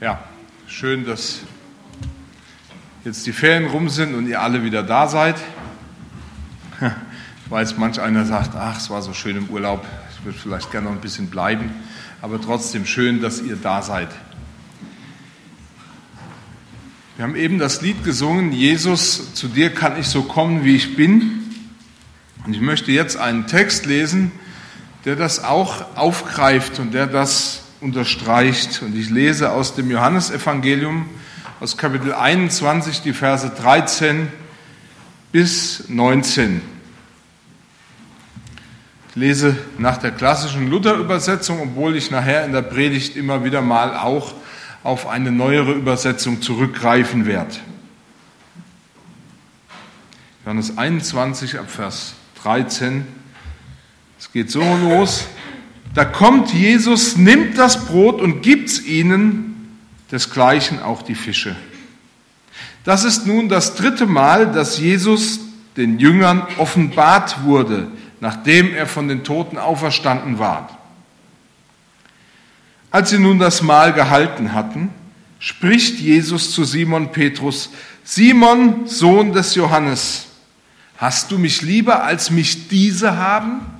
Ja, schön, dass jetzt die Ferien rum sind und ihr alle wieder da seid. Ich weiß, manch einer sagt, ach, es war so schön im Urlaub, ich würde vielleicht gerne noch ein bisschen bleiben, aber trotzdem schön, dass ihr da seid. Wir haben eben das Lied gesungen, Jesus, zu dir kann ich so kommen, wie ich bin. Und ich möchte jetzt einen Text lesen, der das auch aufgreift und der das unterstreicht. Und ich lese aus dem Johannesevangelium, aus Kapitel 21, die Verse 13 bis 19. Ich lese nach der klassischen Luther-Übersetzung, obwohl ich nachher in der Predigt immer wieder mal auch auf eine neuere Übersetzung zurückgreifen werde. Johannes 21 ab Vers 13. Es geht so los. Da kommt Jesus, nimmt das Brot und gibt's ihnen, desgleichen auch die Fische. Das ist nun das dritte Mal, dass Jesus den Jüngern offenbart wurde, nachdem er von den Toten auferstanden war. Als sie nun das Mahl gehalten hatten, spricht Jesus zu Simon Petrus, Simon, Sohn des Johannes, hast du mich lieber als mich diese haben?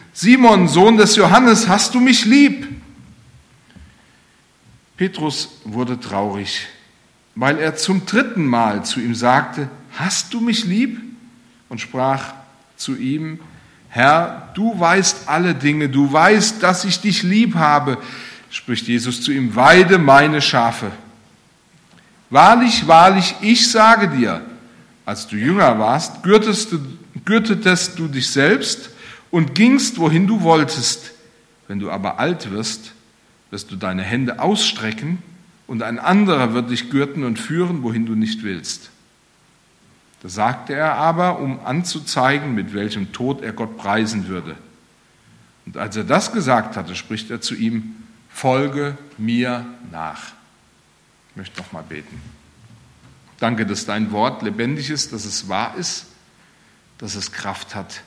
Simon, Sohn des Johannes, hast du mich lieb? Petrus wurde traurig, weil er zum dritten Mal zu ihm sagte, hast du mich lieb? Und sprach zu ihm, Herr, du weißt alle Dinge, du weißt, dass ich dich lieb habe, spricht Jesus zu ihm, weide meine Schafe. Wahrlich, wahrlich, ich sage dir, als du jünger warst, gürtetest du, gürtetest du dich selbst und gingst, wohin du wolltest. Wenn du aber alt wirst, wirst du deine Hände ausstrecken und ein anderer wird dich gürten und führen, wohin du nicht willst. Da sagte er aber, um anzuzeigen, mit welchem Tod er Gott preisen würde. Und als er das gesagt hatte, spricht er zu ihm, folge mir nach. Ich möchte noch mal beten. Danke, dass dein Wort lebendig ist, dass es wahr ist, dass es Kraft hat.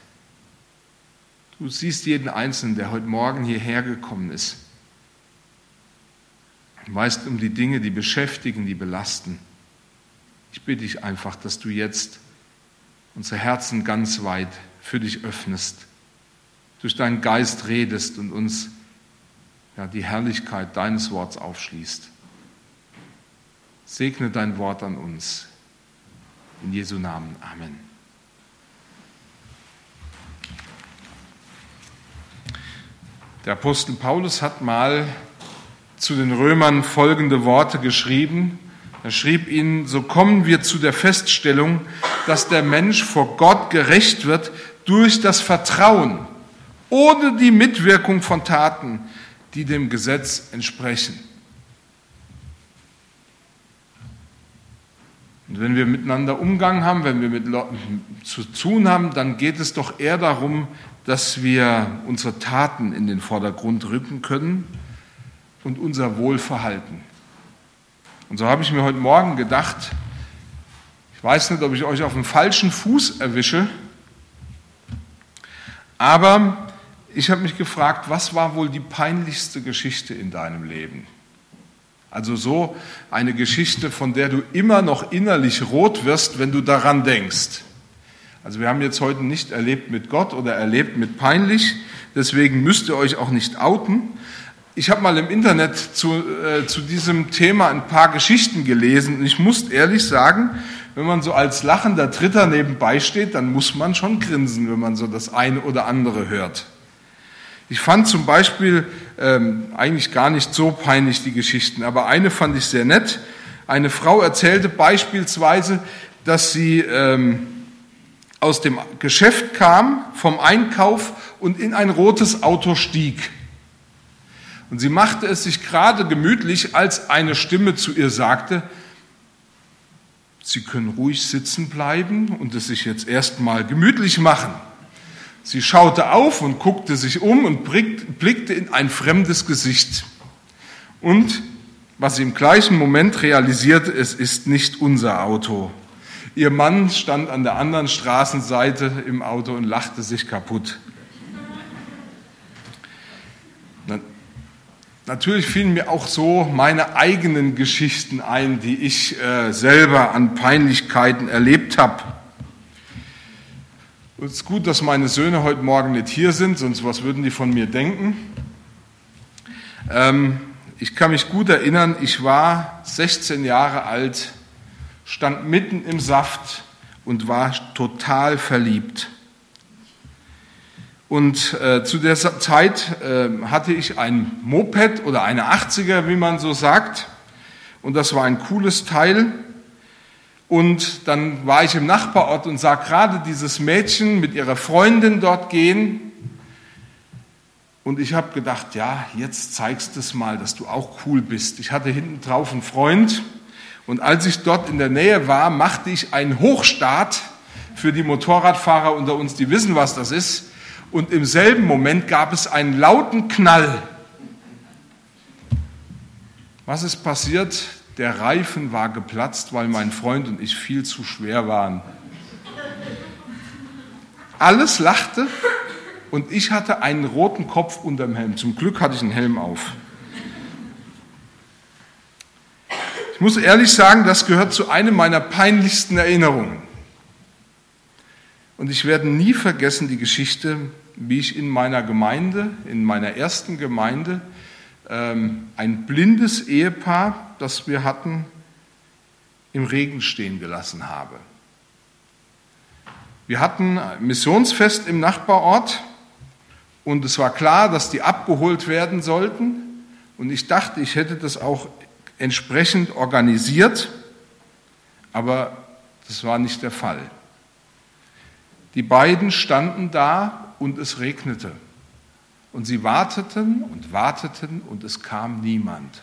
Du siehst jeden Einzelnen, der heute Morgen hierher gekommen ist. Du weißt um die Dinge, die beschäftigen, die belasten. Ich bitte dich einfach, dass du jetzt unsere Herzen ganz weit für dich öffnest, durch deinen Geist redest und uns ja, die Herrlichkeit deines Worts aufschließt. Segne dein Wort an uns. In Jesu Namen. Amen. Der Apostel Paulus hat mal zu den Römern folgende Worte geschrieben. Er schrieb ihnen, so kommen wir zu der Feststellung, dass der Mensch vor Gott gerecht wird durch das Vertrauen, ohne die Mitwirkung von Taten, die dem Gesetz entsprechen. Und wenn wir miteinander Umgang haben, wenn wir mit Leuten zu tun haben, dann geht es doch eher darum, dass wir unsere Taten in den Vordergrund rücken können und unser Wohlverhalten. Und so habe ich mir heute Morgen gedacht, ich weiß nicht, ob ich euch auf dem falschen Fuß erwische, aber ich habe mich gefragt, was war wohl die peinlichste Geschichte in deinem Leben? Also so eine Geschichte, von der du immer noch innerlich rot wirst, wenn du daran denkst. Also wir haben jetzt heute nicht erlebt mit Gott oder erlebt mit peinlich, deswegen müsst ihr euch auch nicht outen. Ich habe mal im Internet zu, äh, zu diesem Thema ein paar Geschichten gelesen und ich muss ehrlich sagen, wenn man so als lachender Dritter nebenbei steht, dann muss man schon grinsen, wenn man so das eine oder andere hört. Ich fand zum Beispiel ähm, eigentlich gar nicht so peinlich die Geschichten, aber eine fand ich sehr nett. Eine Frau erzählte beispielsweise, dass sie ähm, aus dem Geschäft kam, vom Einkauf und in ein rotes Auto stieg. Und sie machte es sich gerade gemütlich, als eine Stimme zu ihr sagte, Sie können ruhig sitzen bleiben und es sich jetzt erstmal gemütlich machen. Sie schaute auf und guckte sich um und blickte in ein fremdes Gesicht. Und was sie im gleichen Moment realisierte, es ist nicht unser Auto. Ihr Mann stand an der anderen Straßenseite im Auto und lachte sich kaputt. Natürlich fielen mir auch so meine eigenen Geschichten ein, die ich äh, selber an Peinlichkeiten erlebt habe. Es ist gut, dass meine Söhne heute Morgen nicht hier sind, sonst was würden die von mir denken. Ähm, ich kann mich gut erinnern, ich war 16 Jahre alt, stand mitten im Saft und war total verliebt. Und äh, zu der Zeit äh, hatte ich ein Moped oder eine 80er, wie man so sagt. Und das war ein cooles Teil. Und dann war ich im Nachbarort und sah gerade dieses Mädchen mit ihrer Freundin dort gehen. Und ich habe gedacht, ja, jetzt zeigst du es mal, dass du auch cool bist. Ich hatte hinten drauf einen Freund. Und als ich dort in der Nähe war, machte ich einen Hochstart für die Motorradfahrer unter uns, die wissen, was das ist und im selben Moment gab es einen lauten Knall. Was ist passiert? Der Reifen war geplatzt, weil mein Freund und ich viel zu schwer waren. Alles lachte und ich hatte einen roten Kopf unterm Helm. Zum Glück hatte ich einen Helm auf. Ich muss ehrlich sagen, das gehört zu einem meiner peinlichsten Erinnerungen. Und ich werde nie vergessen die Geschichte, wie ich in meiner Gemeinde, in meiner ersten Gemeinde, ähm, ein blindes Ehepaar, das wir hatten, im Regen stehen gelassen habe. Wir hatten ein Missionsfest im Nachbarort und es war klar, dass die abgeholt werden sollten. Und ich dachte, ich hätte das auch entsprechend organisiert, aber das war nicht der Fall. Die beiden standen da und es regnete. Und sie warteten und warteten und es kam niemand.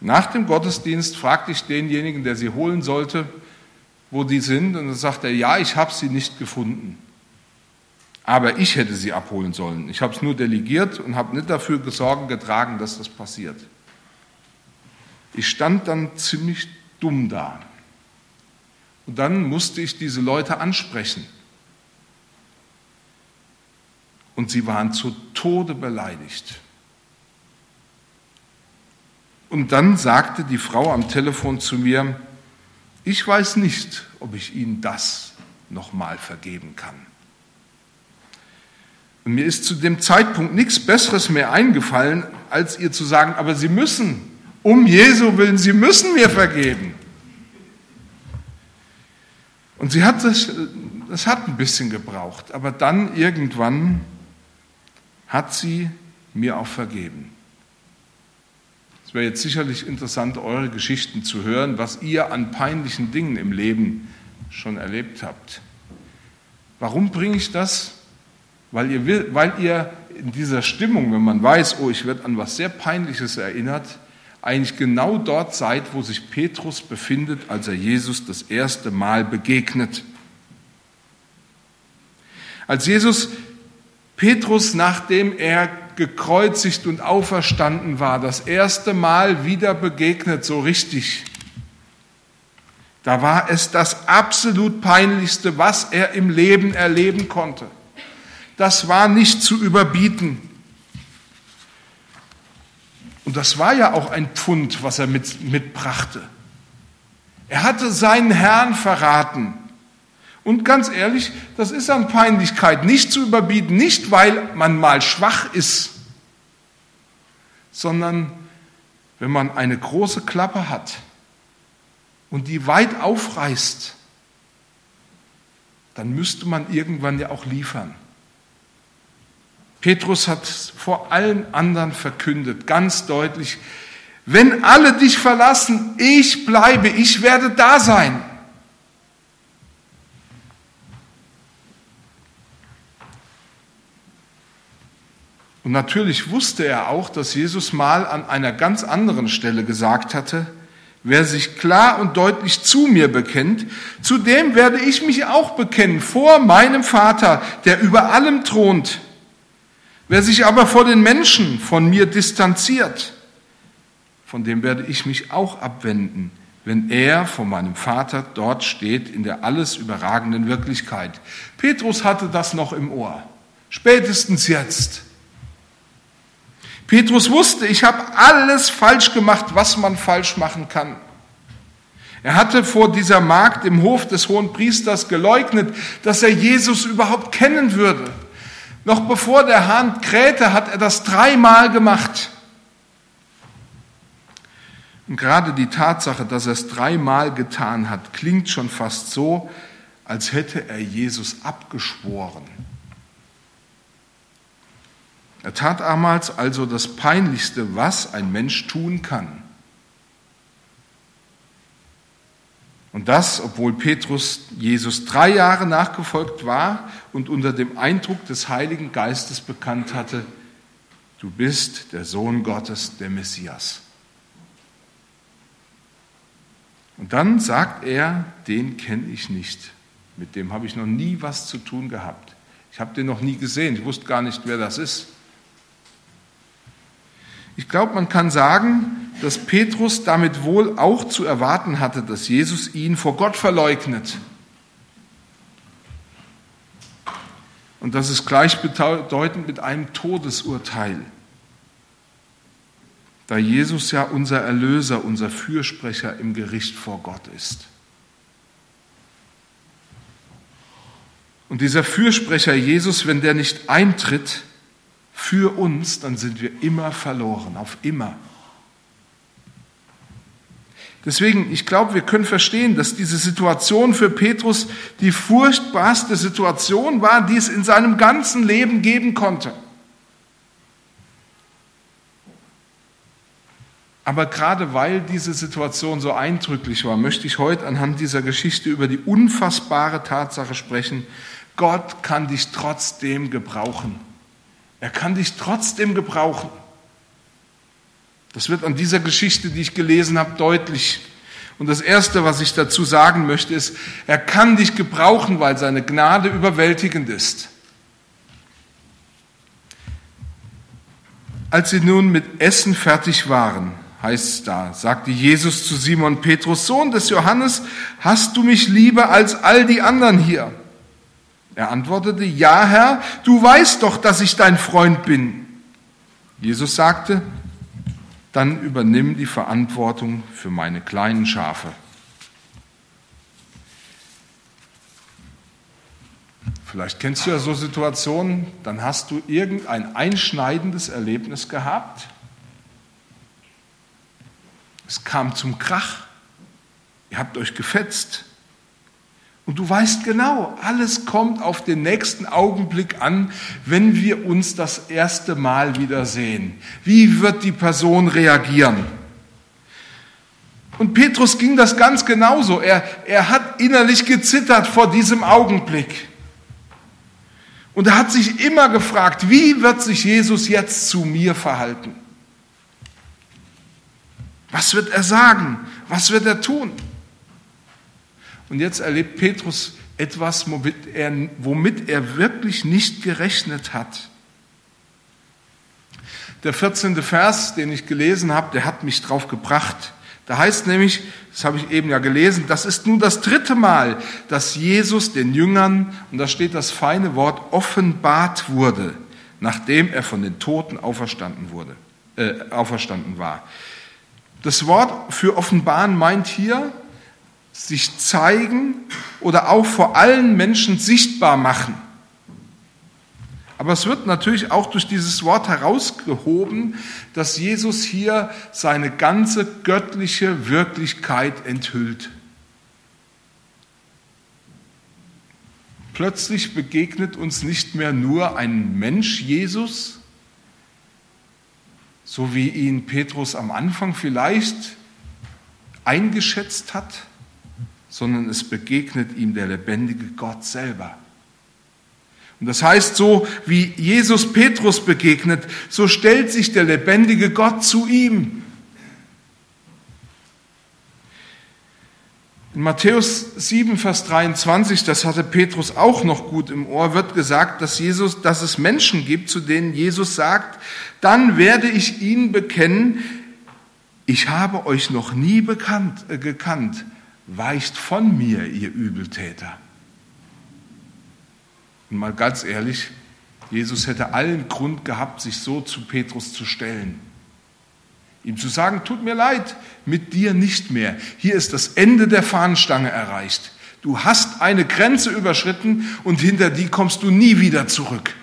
Nach dem Gottesdienst fragte ich denjenigen, der sie holen sollte, wo die sind. Und dann sagte er, ja, ich habe sie nicht gefunden. Aber ich hätte sie abholen sollen. Ich habe es nur delegiert und habe nicht dafür Sorgen getragen, dass das passiert. Ich stand dann ziemlich dumm da. Und dann musste ich diese Leute ansprechen. Und sie waren zu Tode beleidigt. Und dann sagte die Frau am Telefon zu mir, ich weiß nicht, ob ich Ihnen das nochmal vergeben kann. Und mir ist zu dem Zeitpunkt nichts Besseres mehr eingefallen, als ihr zu sagen, aber Sie müssen, um Jesu willen, Sie müssen mir vergeben. Und sie hat das, das hat ein bisschen gebraucht, aber dann irgendwann hat sie mir auch vergeben. Es wäre jetzt sicherlich interessant, eure Geschichten zu hören, was ihr an peinlichen Dingen im Leben schon erlebt habt. Warum bringe ich das? Weil ihr, weil ihr in dieser Stimmung, wenn man weiß, oh, ich werde an was sehr Peinliches erinnert, eigentlich genau dort seid, wo sich Petrus befindet, als er Jesus das erste Mal begegnet. Als Jesus Petrus, nachdem er gekreuzigt und auferstanden war, das erste Mal wieder begegnet, so richtig, da war es das absolut peinlichste, was er im Leben erleben konnte. Das war nicht zu überbieten. Und das war ja auch ein Pfund, was er mit, mitbrachte. Er hatte seinen Herrn verraten. Und ganz ehrlich, das ist an Peinlichkeit nicht zu überbieten, nicht weil man mal schwach ist, sondern wenn man eine große Klappe hat und die weit aufreißt, dann müsste man irgendwann ja auch liefern. Petrus hat vor allen anderen verkündet, ganz deutlich, wenn alle dich verlassen, ich bleibe, ich werde da sein. Und natürlich wusste er auch, dass Jesus mal an einer ganz anderen Stelle gesagt hatte, wer sich klar und deutlich zu mir bekennt, zu dem werde ich mich auch bekennen vor meinem Vater, der über allem thront. Wer sich aber vor den Menschen von mir distanziert, von dem werde ich mich auch abwenden, wenn er vor meinem Vater dort steht in der alles überragenden Wirklichkeit. Petrus hatte das noch im Ohr, spätestens jetzt. Petrus wusste, ich habe alles falsch gemacht, was man falsch machen kann. Er hatte vor dieser Magd im Hof des hohen Priesters geleugnet, dass er Jesus überhaupt kennen würde. Noch bevor der Hahn krähte, hat er das dreimal gemacht. Und gerade die Tatsache, dass er es dreimal getan hat, klingt schon fast so, als hätte er Jesus abgeschworen. Er tat damals also das Peinlichste, was ein Mensch tun kann. Und das, obwohl Petrus Jesus drei Jahre nachgefolgt war und unter dem Eindruck des Heiligen Geistes bekannt hatte, du bist der Sohn Gottes, der Messias. Und dann sagt er, den kenne ich nicht. Mit dem habe ich noch nie was zu tun gehabt. Ich habe den noch nie gesehen. Ich wusste gar nicht, wer das ist. Ich glaube, man kann sagen, dass Petrus damit wohl auch zu erwarten hatte, dass Jesus ihn vor Gott verleugnet. Und das ist gleichbedeutend mit einem Todesurteil, da Jesus ja unser Erlöser, unser Fürsprecher im Gericht vor Gott ist. Und dieser Fürsprecher Jesus, wenn der nicht eintritt, für uns, dann sind wir immer verloren, auf immer. Deswegen, ich glaube, wir können verstehen, dass diese Situation für Petrus die furchtbarste Situation war, die es in seinem ganzen Leben geben konnte. Aber gerade weil diese Situation so eindrücklich war, möchte ich heute anhand dieser Geschichte über die unfassbare Tatsache sprechen, Gott kann dich trotzdem gebrauchen. Er kann dich trotzdem gebrauchen. Das wird an dieser Geschichte, die ich gelesen habe, deutlich. Und das Erste, was ich dazu sagen möchte, ist, er kann dich gebrauchen, weil seine Gnade überwältigend ist. Als sie nun mit Essen fertig waren, heißt es da, sagte Jesus zu Simon Petrus, Sohn des Johannes, hast du mich lieber als all die anderen hier? Er antwortete, ja Herr, du weißt doch, dass ich dein Freund bin. Jesus sagte, dann übernimm die Verantwortung für meine kleinen Schafe. Vielleicht kennst du ja so Situationen, dann hast du irgendein einschneidendes Erlebnis gehabt. Es kam zum Krach. Ihr habt euch gefetzt. Und du weißt genau, alles kommt auf den nächsten Augenblick an, wenn wir uns das erste Mal wiedersehen. Wie wird die Person reagieren? Und Petrus ging das ganz genauso. Er, er hat innerlich gezittert vor diesem Augenblick. Und er hat sich immer gefragt, wie wird sich Jesus jetzt zu mir verhalten? Was wird er sagen? Was wird er tun? Und jetzt erlebt Petrus etwas, womit er, womit er wirklich nicht gerechnet hat. Der 14. Vers, den ich gelesen habe, der hat mich drauf gebracht. Da heißt nämlich, das habe ich eben ja gelesen, das ist nun das dritte Mal, dass Jesus den Jüngern, und da steht das feine Wort, offenbart wurde, nachdem er von den Toten auferstanden wurde, äh, auferstanden war. Das Wort für offenbaren meint hier sich zeigen oder auch vor allen Menschen sichtbar machen. Aber es wird natürlich auch durch dieses Wort herausgehoben, dass Jesus hier seine ganze göttliche Wirklichkeit enthüllt. Plötzlich begegnet uns nicht mehr nur ein Mensch Jesus, so wie ihn Petrus am Anfang vielleicht eingeschätzt hat, sondern es begegnet ihm der lebendige Gott selber. Und das heißt, so wie Jesus Petrus begegnet, so stellt sich der lebendige Gott zu ihm. In Matthäus 7, Vers 23, das hatte Petrus auch noch gut im Ohr, wird gesagt, dass Jesus, dass es Menschen gibt, zu denen Jesus sagt, dann werde ich ihnen bekennen, ich habe euch noch nie bekannt, äh, gekannt, weicht von mir, ihr Übeltäter. Und mal ganz ehrlich, Jesus hätte allen Grund gehabt, sich so zu Petrus zu stellen. Ihm zu sagen, tut mir leid, mit dir nicht mehr. Hier ist das Ende der Fahnenstange erreicht. Du hast eine Grenze überschritten und hinter die kommst du nie wieder zurück.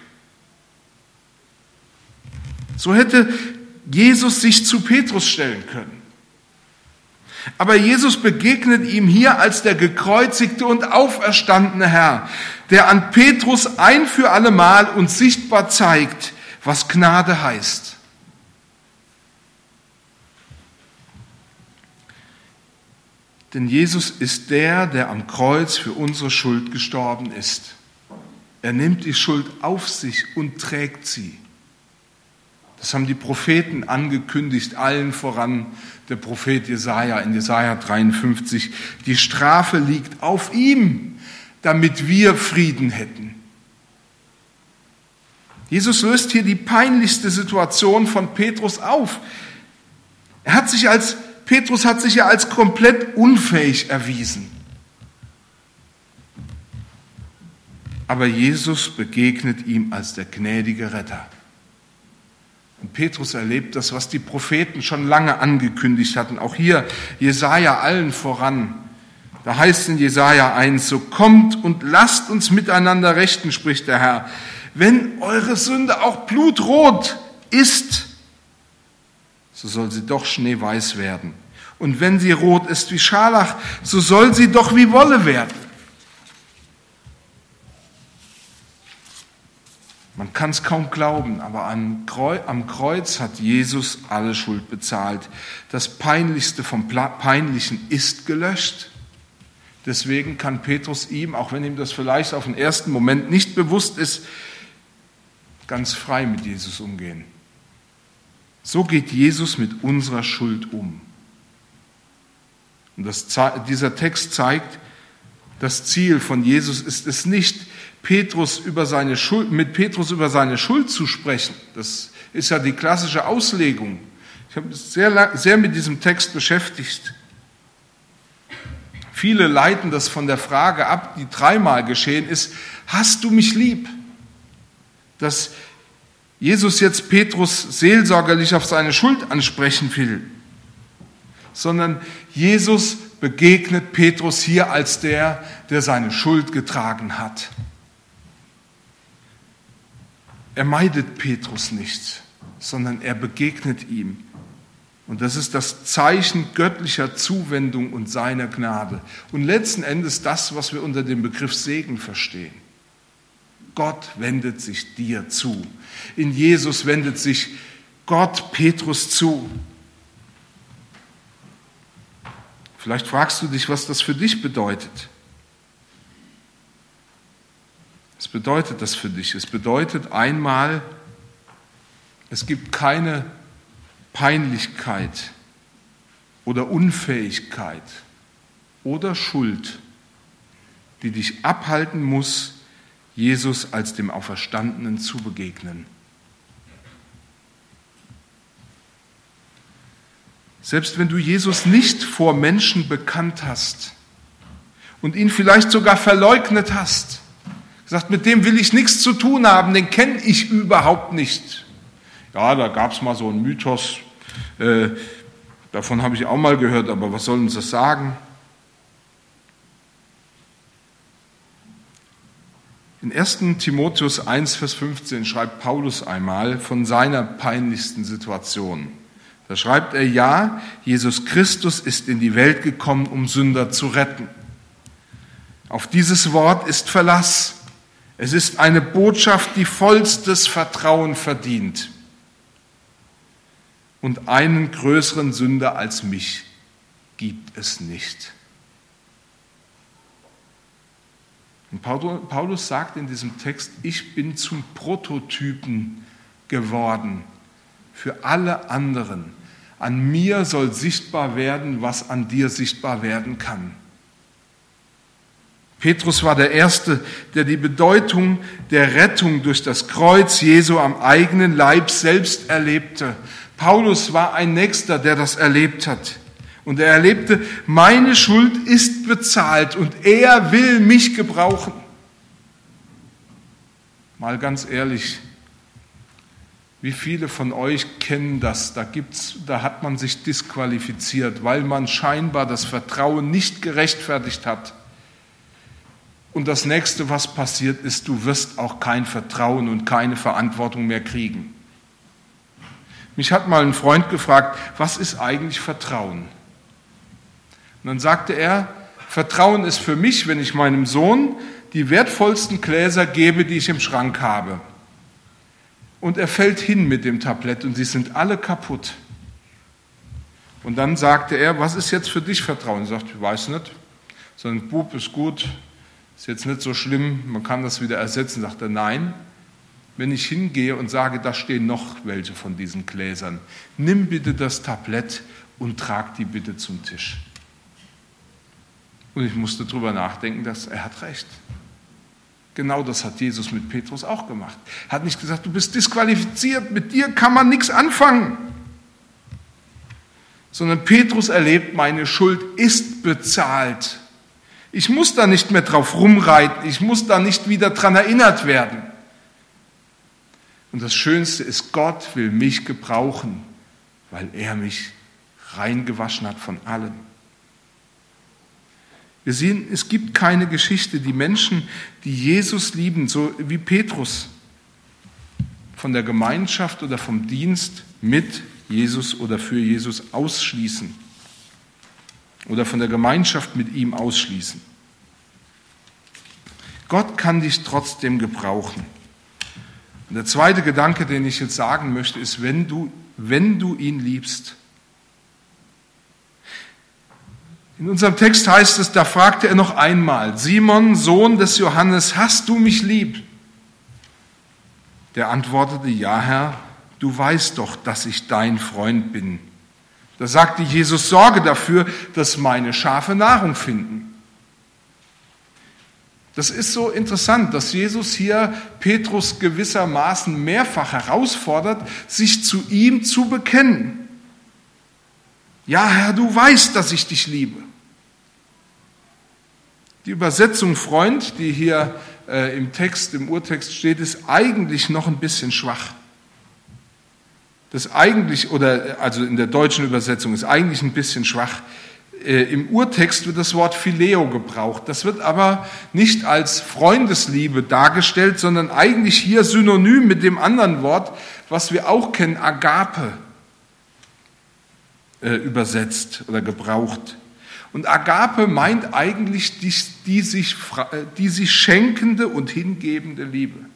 So hätte Jesus sich zu Petrus stellen können. Aber Jesus begegnet ihm hier als der gekreuzigte und auferstandene Herr, der an Petrus ein für allemal und sichtbar zeigt, was Gnade heißt. Denn Jesus ist der, der am Kreuz für unsere Schuld gestorben ist. Er nimmt die Schuld auf sich und trägt sie. Das haben die Propheten angekündigt, allen voran der Prophet Jesaja in Jesaja 53. Die Strafe liegt auf ihm, damit wir Frieden hätten. Jesus löst hier die peinlichste Situation von Petrus auf. Er hat sich als Petrus hat sich ja als komplett unfähig erwiesen. Aber Jesus begegnet ihm als der gnädige Retter. Und Petrus erlebt das, was die Propheten schon lange angekündigt hatten. Auch hier Jesaja allen voran. Da heißt in Jesaja 1, so kommt und lasst uns miteinander rechten, spricht der Herr. Wenn eure Sünde auch blutrot ist, so soll sie doch schneeweiß werden. Und wenn sie rot ist wie Scharlach, so soll sie doch wie Wolle werden. Kann es kaum glauben, aber am Kreuz hat Jesus alle Schuld bezahlt. Das Peinlichste vom Peinlichen ist gelöscht. Deswegen kann Petrus ihm, auch wenn ihm das vielleicht auf den ersten Moment nicht bewusst ist, ganz frei mit Jesus umgehen. So geht Jesus mit unserer Schuld um. Und das, dieser Text zeigt, das Ziel von Jesus ist es nicht, Petrus über seine Schuld, mit Petrus über seine Schuld zu sprechen. Das ist ja die klassische Auslegung. Ich habe mich sehr, sehr mit diesem Text beschäftigt. Viele leiten das von der Frage ab, die dreimal geschehen ist, hast du mich lieb? Dass Jesus jetzt Petrus seelsorgerlich auf seine Schuld ansprechen will, sondern Jesus begegnet Petrus hier als der, der seine Schuld getragen hat. Er meidet Petrus nicht, sondern er begegnet ihm. Und das ist das Zeichen göttlicher Zuwendung und seiner Gnade. Und letzten Endes das, was wir unter dem Begriff Segen verstehen. Gott wendet sich dir zu. In Jesus wendet sich Gott Petrus zu. Vielleicht fragst du dich, was das für dich bedeutet. Was bedeutet das für dich? Es bedeutet einmal, es gibt keine Peinlichkeit oder Unfähigkeit oder Schuld, die dich abhalten muss, Jesus als dem Auferstandenen zu begegnen. Selbst wenn du Jesus nicht vor Menschen bekannt hast und ihn vielleicht sogar verleugnet hast, gesagt, mit dem will ich nichts zu tun haben, den kenne ich überhaupt nicht. Ja, da gab es mal so einen Mythos, äh, davon habe ich auch mal gehört, aber was soll uns das sagen? In 1. Timotheus 1, Vers 15 schreibt Paulus einmal von seiner peinlichsten Situation. Da schreibt er, ja, Jesus Christus ist in die Welt gekommen, um Sünder zu retten. Auf dieses Wort ist Verlass. Es ist eine Botschaft, die vollstes Vertrauen verdient. Und einen größeren Sünder als mich gibt es nicht. Und Paulus sagt in diesem Text, ich bin zum Prototypen geworden für alle anderen. An mir soll sichtbar werden, was an dir sichtbar werden kann. Petrus war der Erste, der die Bedeutung der Rettung durch das Kreuz Jesu am eigenen Leib selbst erlebte. Paulus war ein Nächster, der das erlebt hat. Und er erlebte, meine Schuld ist bezahlt und er will mich gebrauchen. Mal ganz ehrlich, wie viele von euch kennen das? Da, gibt's, da hat man sich disqualifiziert, weil man scheinbar das Vertrauen nicht gerechtfertigt hat. Und das nächste, was passiert ist, du wirst auch kein Vertrauen und keine Verantwortung mehr kriegen. Mich hat mal ein Freund gefragt, was ist eigentlich Vertrauen? Und dann sagte er, Vertrauen ist für mich, wenn ich meinem Sohn die wertvollsten Gläser gebe, die ich im Schrank habe. Und er fällt hin mit dem Tablett und sie sind alle kaputt. Und dann sagte er, was ist jetzt für dich Vertrauen? Er sagt, ich weiß nicht. So ein Bub ist gut, ist jetzt nicht so schlimm, man kann das wieder ersetzen. Sagt er, nein, wenn ich hingehe und sage, da stehen noch welche von diesen Gläsern, nimm bitte das Tablett und trag die bitte zum Tisch. Und ich musste darüber nachdenken, dass er hat recht. Genau das hat Jesus mit Petrus auch gemacht. Er hat nicht gesagt, du bist disqualifiziert, mit dir kann man nichts anfangen. Sondern Petrus erlebt, meine Schuld ist bezahlt. Ich muss da nicht mehr drauf rumreiten, ich muss da nicht wieder dran erinnert werden. Und das Schönste ist, Gott will mich gebrauchen, weil er mich reingewaschen hat von allem. Wir sehen, es gibt keine Geschichte, die Menschen, die Jesus lieben, so wie Petrus, von der Gemeinschaft oder vom Dienst mit Jesus oder für Jesus ausschließen oder von der Gemeinschaft mit ihm ausschließen. Gott kann dich trotzdem gebrauchen. Und der zweite Gedanke, den ich jetzt sagen möchte, ist, wenn du, wenn du ihn liebst, In unserem Text heißt es, da fragte er noch einmal, Simon, Sohn des Johannes, hast du mich lieb? Der antwortete, ja Herr, du weißt doch, dass ich dein Freund bin. Da sagte Jesus, sorge dafür, dass meine Schafe Nahrung finden. Das ist so interessant, dass Jesus hier Petrus gewissermaßen mehrfach herausfordert, sich zu ihm zu bekennen. Ja, Herr, du weißt, dass ich dich liebe. Die Übersetzung Freund, die hier äh, im Text, im Urtext steht, ist eigentlich noch ein bisschen schwach. Das eigentlich, oder also in der deutschen Übersetzung ist eigentlich ein bisschen schwach. Äh, Im Urtext wird das Wort Phileo gebraucht. Das wird aber nicht als Freundesliebe dargestellt, sondern eigentlich hier synonym mit dem anderen Wort, was wir auch kennen, Agape, äh, übersetzt oder gebraucht. Und Agape meint eigentlich die, die, sich, die sich schenkende und hingebende Liebe.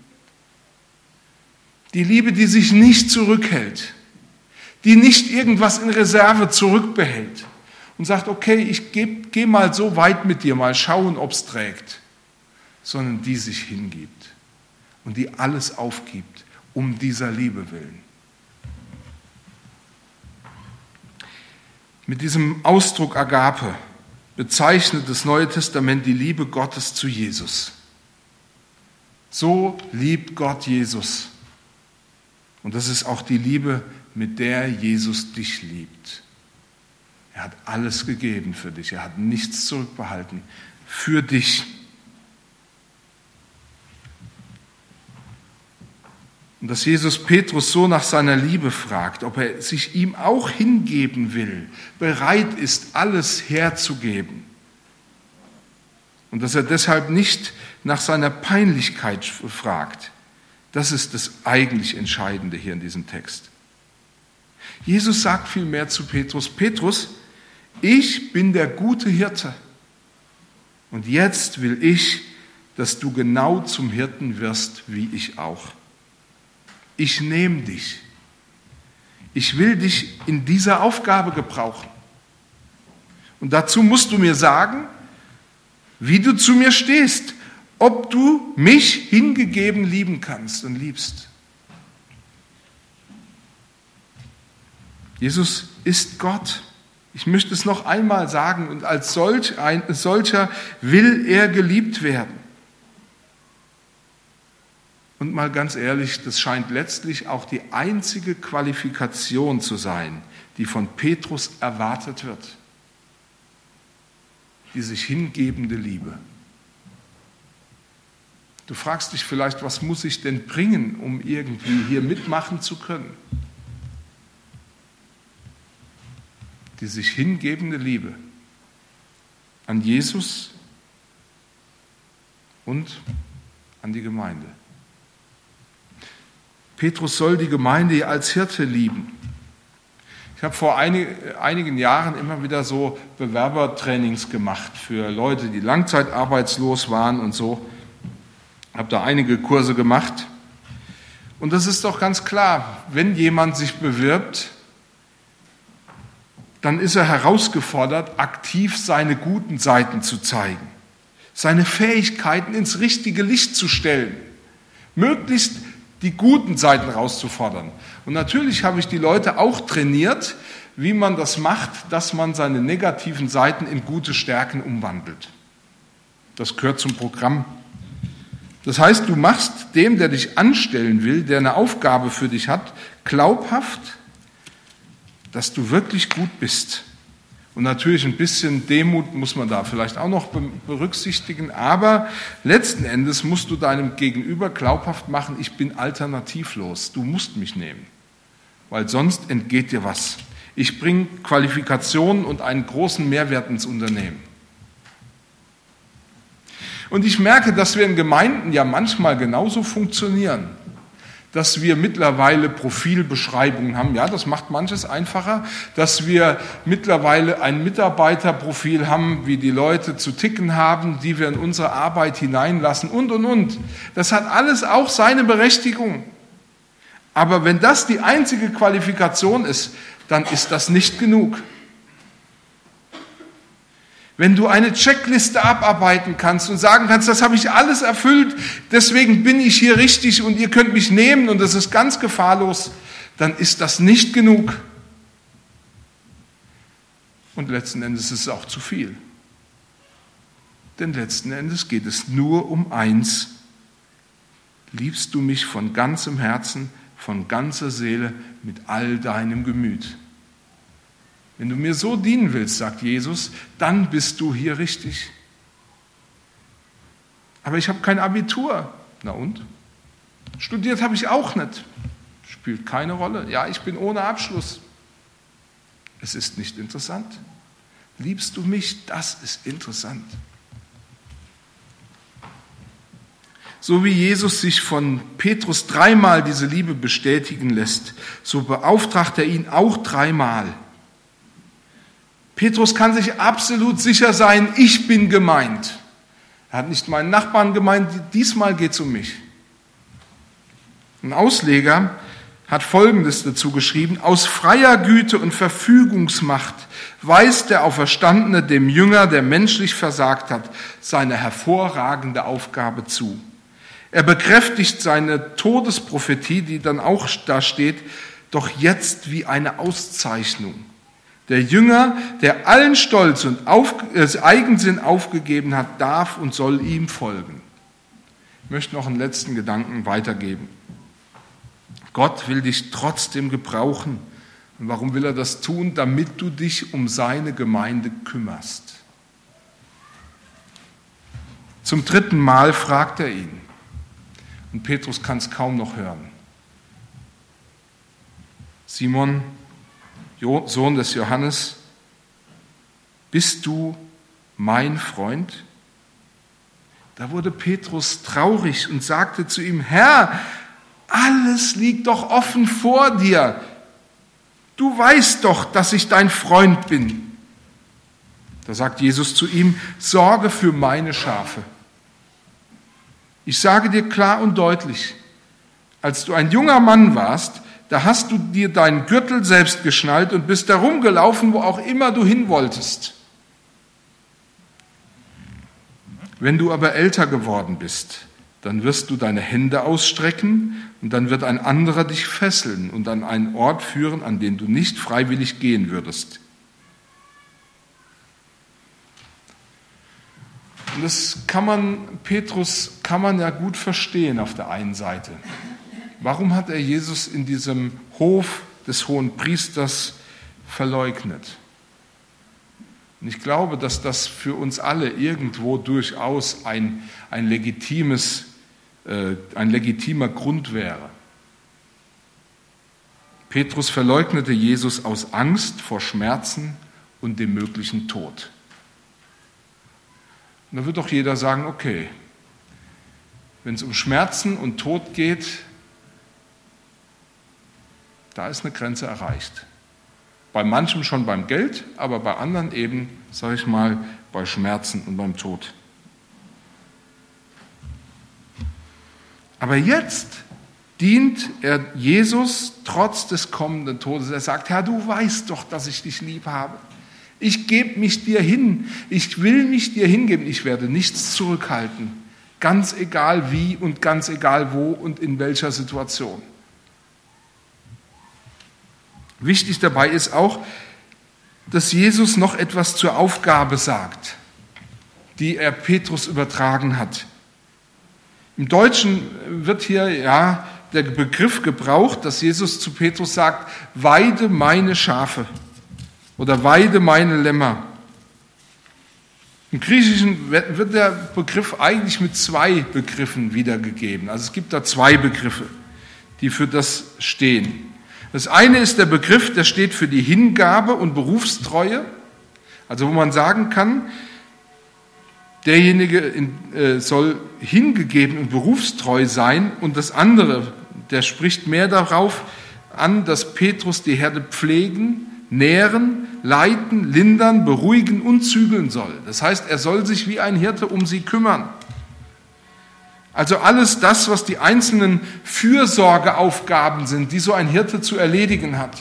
Die Liebe, die sich nicht zurückhält, die nicht irgendwas in Reserve zurückbehält und sagt, okay, ich gehe geh mal so weit mit dir, mal schauen, ob es trägt, sondern die sich hingibt und die alles aufgibt um dieser Liebe willen. Mit diesem Ausdruck Agape bezeichnet das Neue Testament die Liebe Gottes zu Jesus. So liebt Gott Jesus. Und das ist auch die Liebe, mit der Jesus dich liebt. Er hat alles gegeben für dich. Er hat nichts zurückbehalten für dich. Und dass Jesus Petrus so nach seiner Liebe fragt, ob er sich ihm auch hingeben will, bereit ist, alles herzugeben. Und dass er deshalb nicht nach seiner Peinlichkeit fragt. Das ist das eigentlich Entscheidende hier in diesem Text. Jesus sagt vielmehr zu Petrus, Petrus, ich bin der gute Hirte. Und jetzt will ich, dass du genau zum Hirten wirst, wie ich auch ich nehme dich. Ich will dich in dieser Aufgabe gebrauchen. Und dazu musst du mir sagen, wie du zu mir stehst, ob du mich hingegeben lieben kannst und liebst. Jesus ist Gott. Ich möchte es noch einmal sagen und als solch ein, solcher will er geliebt werden. Und mal ganz ehrlich, das scheint letztlich auch die einzige Qualifikation zu sein, die von Petrus erwartet wird. Die sich hingebende Liebe. Du fragst dich vielleicht, was muss ich denn bringen, um irgendwie hier mitmachen zu können? Die sich hingebende Liebe an Jesus und an die Gemeinde. Petrus soll die Gemeinde als Hirte lieben. Ich habe vor einigen Jahren immer wieder so Bewerbertrainings gemacht für Leute, die langzeitarbeitslos waren und so. Habe da einige Kurse gemacht. Und das ist doch ganz klar, wenn jemand sich bewirbt, dann ist er herausgefordert, aktiv seine guten Seiten zu zeigen, seine Fähigkeiten ins richtige Licht zu stellen, möglichst die guten Seiten rauszufordern. Und natürlich habe ich die Leute auch trainiert, wie man das macht, dass man seine negativen Seiten in gute Stärken umwandelt. Das gehört zum Programm. Das heißt, du machst dem, der dich anstellen will, der eine Aufgabe für dich hat, glaubhaft, dass du wirklich gut bist und natürlich ein bisschen Demut muss man da vielleicht auch noch berücksichtigen, aber letzten Endes musst du deinem Gegenüber glaubhaft machen, ich bin alternativlos, du musst mich nehmen, weil sonst entgeht dir was. Ich bringe Qualifikationen und einen großen Mehrwert ins Unternehmen. Und ich merke, dass wir in Gemeinden ja manchmal genauso funktionieren dass wir mittlerweile Profilbeschreibungen haben. Ja, das macht manches einfacher, dass wir mittlerweile ein Mitarbeiterprofil haben, wie die Leute zu ticken haben, die wir in unsere Arbeit hineinlassen und, und, und. Das hat alles auch seine Berechtigung. Aber wenn das die einzige Qualifikation ist, dann ist das nicht genug. Wenn du eine Checkliste abarbeiten kannst und sagen kannst, das habe ich alles erfüllt, deswegen bin ich hier richtig und ihr könnt mich nehmen und das ist ganz gefahrlos, dann ist das nicht genug. Und letzten Endes ist es auch zu viel. Denn letzten Endes geht es nur um eins. Liebst du mich von ganzem Herzen, von ganzer Seele, mit all deinem Gemüt? Wenn du mir so dienen willst, sagt Jesus, dann bist du hier richtig. Aber ich habe kein Abitur. Na und? Studiert habe ich auch nicht. Spielt keine Rolle. Ja, ich bin ohne Abschluss. Es ist nicht interessant. Liebst du mich? Das ist interessant. So wie Jesus sich von Petrus dreimal diese Liebe bestätigen lässt, so beauftragt er ihn auch dreimal. Petrus kann sich absolut sicher sein, ich bin gemeint. Er hat nicht meinen Nachbarn gemeint, diesmal geht es um mich. Ein Ausleger hat Folgendes dazu geschrieben, aus freier Güte und Verfügungsmacht weist der Auferstandene dem Jünger, der menschlich versagt hat, seine hervorragende Aufgabe zu. Er bekräftigt seine Todesprophetie, die dann auch da steht, doch jetzt wie eine Auszeichnung. Der Jünger, der allen Stolz und auf, äh, Eigensinn aufgegeben hat, darf und soll ihm folgen. Ich möchte noch einen letzten Gedanken weitergeben. Gott will dich trotzdem gebrauchen. Und warum will er das tun? Damit du dich um seine Gemeinde kümmerst. Zum dritten Mal fragt er ihn. Und Petrus kann es kaum noch hören. Simon, Sohn des Johannes, bist du mein Freund? Da wurde Petrus traurig und sagte zu ihm, Herr, alles liegt doch offen vor dir. Du weißt doch, dass ich dein Freund bin. Da sagt Jesus zu ihm, sorge für meine Schafe. Ich sage dir klar und deutlich, als du ein junger Mann warst, da hast du dir deinen Gürtel selbst geschnallt und bist herumgelaufen, wo auch immer du hin wolltest. Wenn du aber älter geworden bist, dann wirst du deine Hände ausstrecken und dann wird ein anderer dich fesseln und an einen Ort führen, an den du nicht freiwillig gehen würdest. Und das kann man, Petrus kann man ja gut verstehen auf der einen Seite. Warum hat er Jesus in diesem Hof des hohen Priesters verleugnet? Und ich glaube, dass das für uns alle irgendwo durchaus ein, ein, legitimes, äh, ein legitimer Grund wäre. Petrus verleugnete Jesus aus Angst vor Schmerzen und dem möglichen Tod. Und da wird doch jeder sagen, okay, wenn es um Schmerzen und Tod geht, da ist eine Grenze erreicht. Bei manchem schon beim Geld, aber bei anderen eben, sage ich mal, bei Schmerzen und beim Tod. Aber jetzt dient er Jesus trotz des kommenden Todes. Er sagt, Herr, du weißt doch, dass ich dich lieb habe. Ich gebe mich dir hin. Ich will mich dir hingeben. Ich werde nichts zurückhalten. Ganz egal wie und ganz egal wo und in welcher Situation. Wichtig dabei ist auch, dass Jesus noch etwas zur Aufgabe sagt, die er Petrus übertragen hat. Im Deutschen wird hier ja der Begriff gebraucht, dass Jesus zu Petrus sagt, weide meine Schafe oder weide meine Lämmer. Im Griechischen wird der Begriff eigentlich mit zwei Begriffen wiedergegeben. Also es gibt da zwei Begriffe, die für das stehen. Das eine ist der Begriff, der steht für die Hingabe und Berufstreue, also wo man sagen kann, derjenige äh, soll hingegeben und berufstreu sein und das andere, der spricht mehr darauf an, dass Petrus die Herde pflegen, nähren, leiten, lindern, beruhigen und zügeln soll. Das heißt, er soll sich wie ein Hirte um sie kümmern. Also alles das, was die einzelnen Fürsorgeaufgaben sind, die so ein Hirte zu erledigen hat.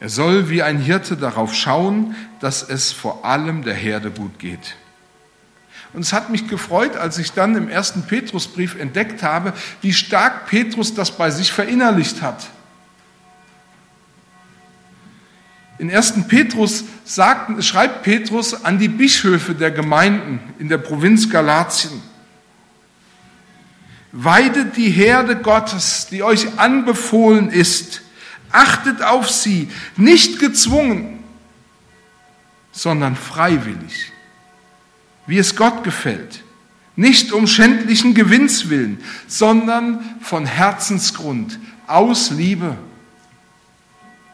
Er soll wie ein Hirte darauf schauen, dass es vor allem der Herde gut geht. Und es hat mich gefreut, als ich dann im ersten Petrusbrief entdeckt habe, wie stark Petrus das bei sich verinnerlicht hat. In 1. Petrus sagt, schreibt Petrus an die Bischöfe der Gemeinden in der Provinz Galatien. Weidet die Herde Gottes, die euch anbefohlen ist. Achtet auf sie, nicht gezwungen, sondern freiwillig, wie es Gott gefällt. Nicht um schändlichen Gewinns willen, sondern von Herzensgrund, aus Liebe.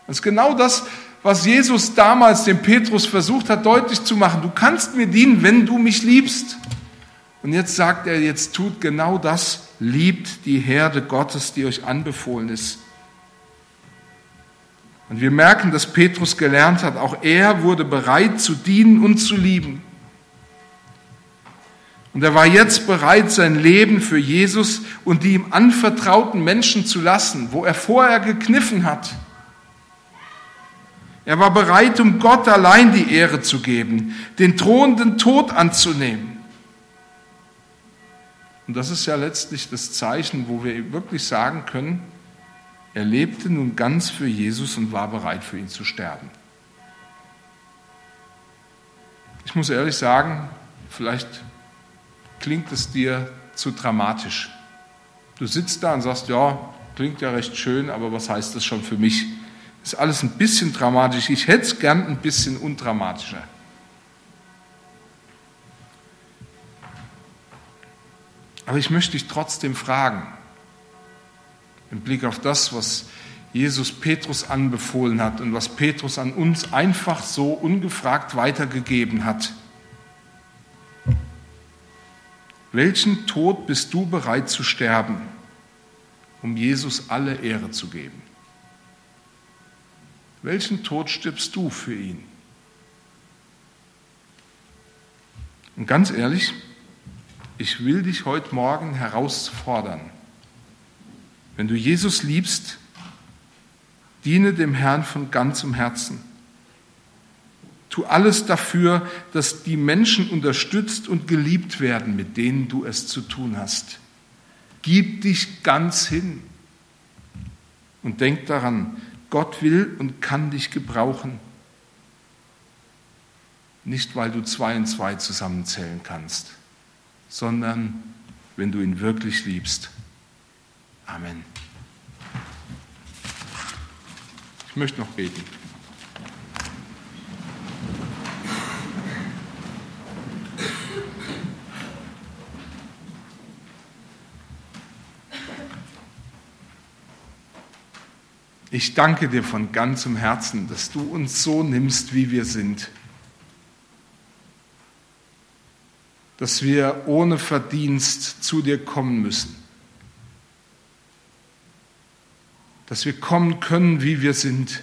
Das ist genau das, was Jesus damals dem Petrus versucht hat deutlich zu machen. Du kannst mir dienen, wenn du mich liebst. Und jetzt sagt er, jetzt tut genau das, liebt die Herde Gottes, die euch anbefohlen ist. Und wir merken, dass Petrus gelernt hat, auch er wurde bereit zu dienen und zu lieben. Und er war jetzt bereit, sein Leben für Jesus und die ihm anvertrauten Menschen zu lassen, wo er vorher gekniffen hat. Er war bereit, um Gott allein die Ehre zu geben, den drohenden Tod anzunehmen. Und das ist ja letztlich das Zeichen, wo wir wirklich sagen können, er lebte nun ganz für Jesus und war bereit, für ihn zu sterben. Ich muss ehrlich sagen, vielleicht klingt es dir zu dramatisch. Du sitzt da und sagst, ja, klingt ja recht schön, aber was heißt das schon für mich? Ist alles ein bisschen dramatisch. Ich hätte es gern ein bisschen undramatischer. Aber ich möchte dich trotzdem fragen, im Blick auf das, was Jesus Petrus anbefohlen hat und was Petrus an uns einfach so ungefragt weitergegeben hat. Welchen Tod bist du bereit zu sterben, um Jesus alle Ehre zu geben? Welchen Tod stirbst du für ihn? Und ganz ehrlich, ich will dich heute Morgen herausfordern. Wenn du Jesus liebst, diene dem Herrn von ganzem Herzen. Tu alles dafür, dass die Menschen unterstützt und geliebt werden, mit denen du es zu tun hast. Gib dich ganz hin. Und denk daran, Gott will und kann dich gebrauchen. Nicht, weil du zwei und zwei zusammenzählen kannst, sondern wenn du ihn wirklich liebst. Amen. Ich möchte noch beten. Ich danke dir von ganzem Herzen, dass du uns so nimmst, wie wir sind. Dass wir ohne Verdienst zu dir kommen müssen. Dass wir kommen können, wie wir sind,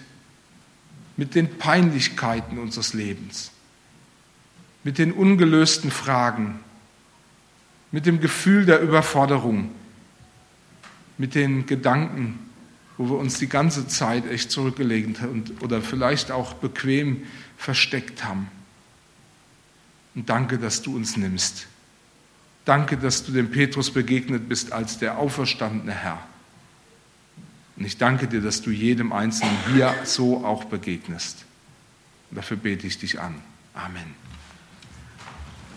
mit den Peinlichkeiten unseres Lebens, mit den ungelösten Fragen, mit dem Gefühl der Überforderung, mit den Gedanken, wo wir uns die ganze Zeit echt zurückgelegt und, oder vielleicht auch bequem versteckt haben. Und danke, dass du uns nimmst. Danke, dass du dem Petrus begegnet bist als der auferstandene Herr. Und ich danke dir, dass du jedem Einzelnen hier so auch begegnest. Und dafür bete ich dich an. Amen.